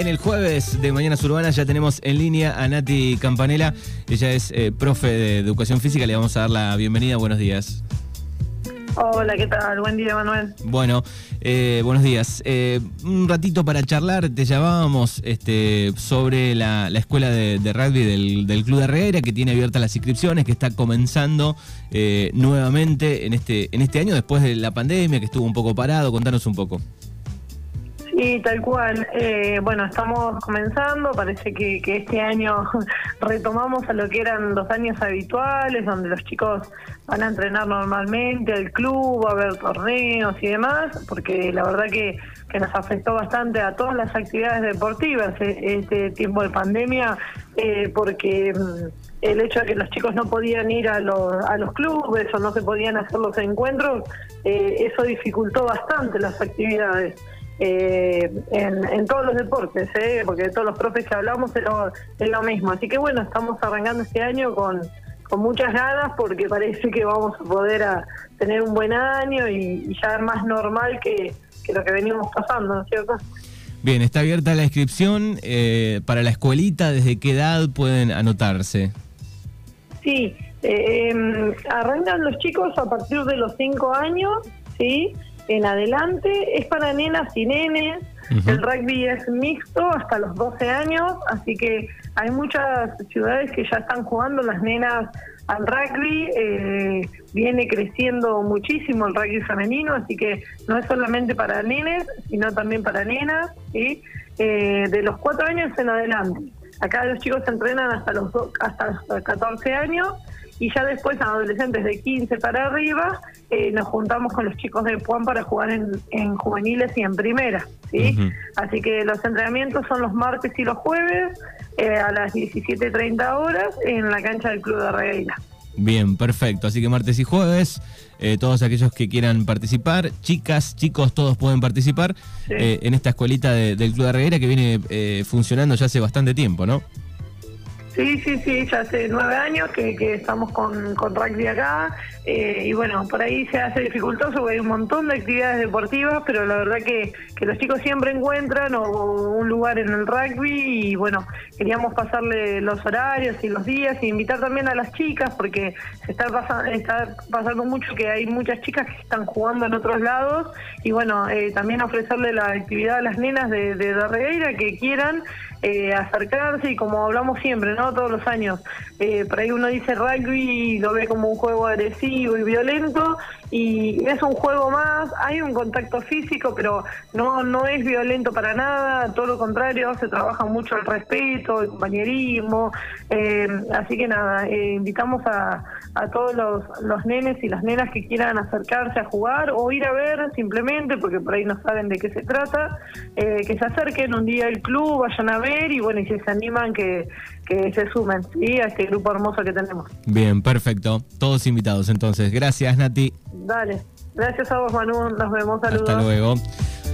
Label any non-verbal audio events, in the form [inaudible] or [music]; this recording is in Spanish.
en el jueves de Mañanas Urbanas ya tenemos en línea a Nati Campanella. Ella es eh, profe de Educación Física. Le vamos a dar la bienvenida. Buenos días. Hola, ¿qué tal? Buen día, Manuel. Bueno, eh, buenos días. Eh, un ratito para charlar, te llamábamos este, sobre la, escuela de, rugby del, Club de Reguera, que tiene abiertas las inscripciones, que está comenzando nuevamente en este, en este año, después de la pandemia, que estuvo un poco parado. Contanos un poco. Sí, tal cual. Eh, bueno, estamos comenzando, parece que, este año [laughs] retomamos a lo que eran los años habituales, donde los chicos van a entrenar normalmente al club, a ver torneos y demás, porque la verdad que, que nos afectó bastante a todas las actividades deportivas eh, este tiempo de pandemia, eh, porque mm, el hecho de que los chicos no podían ir a los, a los clubes o no se podían hacer los encuentros, eso dificultó bastante las actividades eh, en, todos los deportes, ¿eh? porque de todos los profes que hablamos es lo, es lo mismo. Así que bueno, estamos arrancando este año con, con muchas ganas porque parece que vamos a poder a tener un buen año y, ya más normal que, lo que venimos pasando, ¿no es cierto? Bien, está abierta la inscripción eh, para la escuelita. ¿Desde qué edad pueden anotarse? Sí, eh, em, arrancan los chicos a partir de los 5 años, ¿sí? En adelante. Es para nenas y nenes. El rugby es mixto hasta los 12 años, así que hay muchas ciudades que ya están jugando las nenas al rugby. Eh, viene creciendo muchísimo el rugby femenino, así que no es solamente para nenes, sino también para nenas. ¿sí? Eh, de los 4 años en adelante. Acá los chicos se entrenan hasta los, hasta los 14 años y ya después a adolescentes de 15 para arriba eh, nos juntamos con los chicos de Puan para jugar en, juveniles y en primera. ¿sí? Así que los entrenamientos son los martes y los jueves eh, a las 17.30 horas en la cancha del Club de Regueira. Bien, perfecto. Así que martes y jueves, eh, todos aquellos que quieran participar, chicas, chicos, todos pueden participar en esta escuelita del Club de Regueira que viene funcionando ya hace bastante tiempo, ¿no? Sí, sí, sí, ya hace nueve años que, estamos con, con rugby acá eh, y bueno, por ahí se hace dificultoso porque hay un montón de actividades deportivas, pero la verdad que, que los chicos siempre encuentran un lugar en el rugby y bueno, queríamos pasarle los horarios y los días e invitar también a las chicas porque se está, pasando, mucho que hay muchas chicas que están jugando en otros lados y bueno, eh, también ofrecerle la actividad a las nenas de, de que quieran eh, acercarse y como hablamos siempre, ¿no? Todos los años, eh, por ahí uno dice rugby y lo ve como un juego agresivo y violento y es un juego más, hay un contacto físico, pero no, no es violento para nada, todo lo contrario, se trabaja mucho el respeto, el compañerismo, eh, así que nada, invitamos a, a todos los, los nenes y las nenas que quieran acercarse a jugar o ir a ver simplemente, porque por ahí no saben de qué se trata, que se acerquen un día al club, vayan a ver y bueno, y si se animan que, se sumen a este grupo hermoso que tenemos. Bien, perfecto. Todos invitados entonces. Gracias, Nati. Dale. Gracias a vos, Manu. Nos vemos. Saludos. Hasta luego.